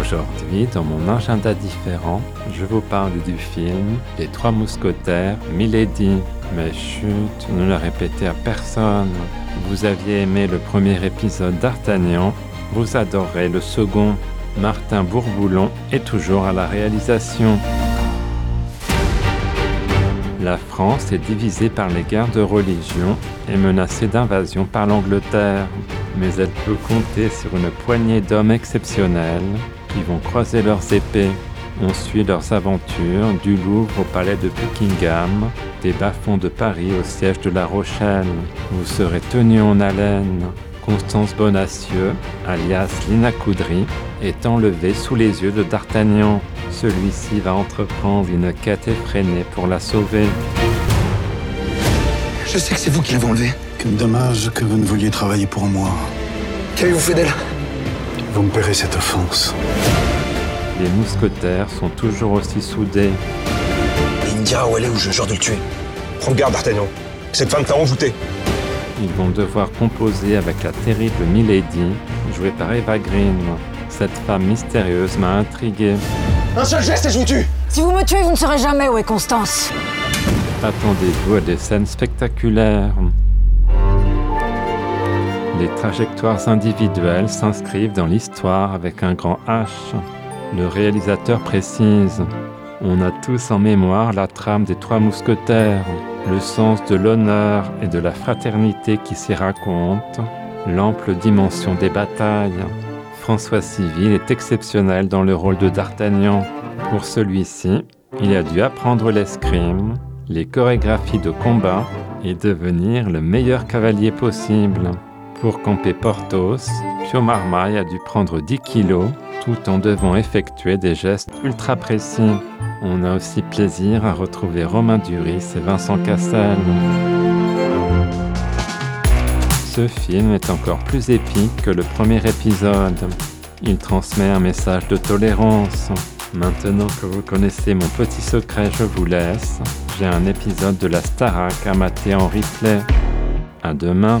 Aujourd'hui, dans mon agenda différent, je vous parle du film Les Trois Mousquetaires, Milady. Mais chut, ne le répétez à personne. Vous aviez aimé le premier épisode d'Artagnan, vous adorerez le second. Martin Bourboulon est toujours à la réalisation. La France est divisée par les guerres de religion et menacée d'invasion par l'Angleterre. Mais elle peut compter sur une poignée d'hommes exceptionnels qui vont croiser leurs épées. On suit leurs aventures du Louvre au palais de Buckingham, des bas-fonds de Paris au siège de La Rochelle. Vous serez tenu en haleine. Constance Bonacieux, alias Lina Coudry, est enlevée sous les yeux de D'Artagnan. Celui-ci va entreprendre une quête effrénée pour la sauver. Je sais que c'est vous qui l'avez enlevée. Quel dommage que vous ne vouliez travailler pour moi. Qu'avez-vous fait d'elle? Vous me paierez cette offense. Les mousquetaires sont toujours aussi soudés. Il me dira où elle est ou je jure de le tuer. Prends garde, D'Artagnan. Cette femme t'a envoûté. Ils vont devoir composer avec la terrible Milady, jouée par Eva Green. Cette femme mystérieuse m'a intrigué. Un seul geste et je vous tue Si vous me tuez, vous ne saurez jamais où est Constance. Attendez-vous à des scènes spectaculaires. Les trajectoires individuelles s'inscrivent dans l'histoire avec un grand H. Le réalisateur précise On a tous en mémoire la trame des trois mousquetaires, le sens de l'honneur et de la fraternité qui s'y raconte, l'ample dimension des batailles. François Civil est exceptionnel dans le rôle de D'Artagnan. Pour celui-ci, il a dû apprendre l'escrime, les chorégraphies de combat et devenir le meilleur cavalier possible. Pour camper Porthos, Pio Marmaille a dû prendre 10 kilos tout en devant effectuer des gestes ultra précis. On a aussi plaisir à retrouver Romain Duris et Vincent Cassel. Ce film est encore plus épique que le premier épisode. Il transmet un message de tolérance. Maintenant que vous connaissez mon petit secret, je vous laisse. J'ai un épisode de la Starac à mater en replay. À demain.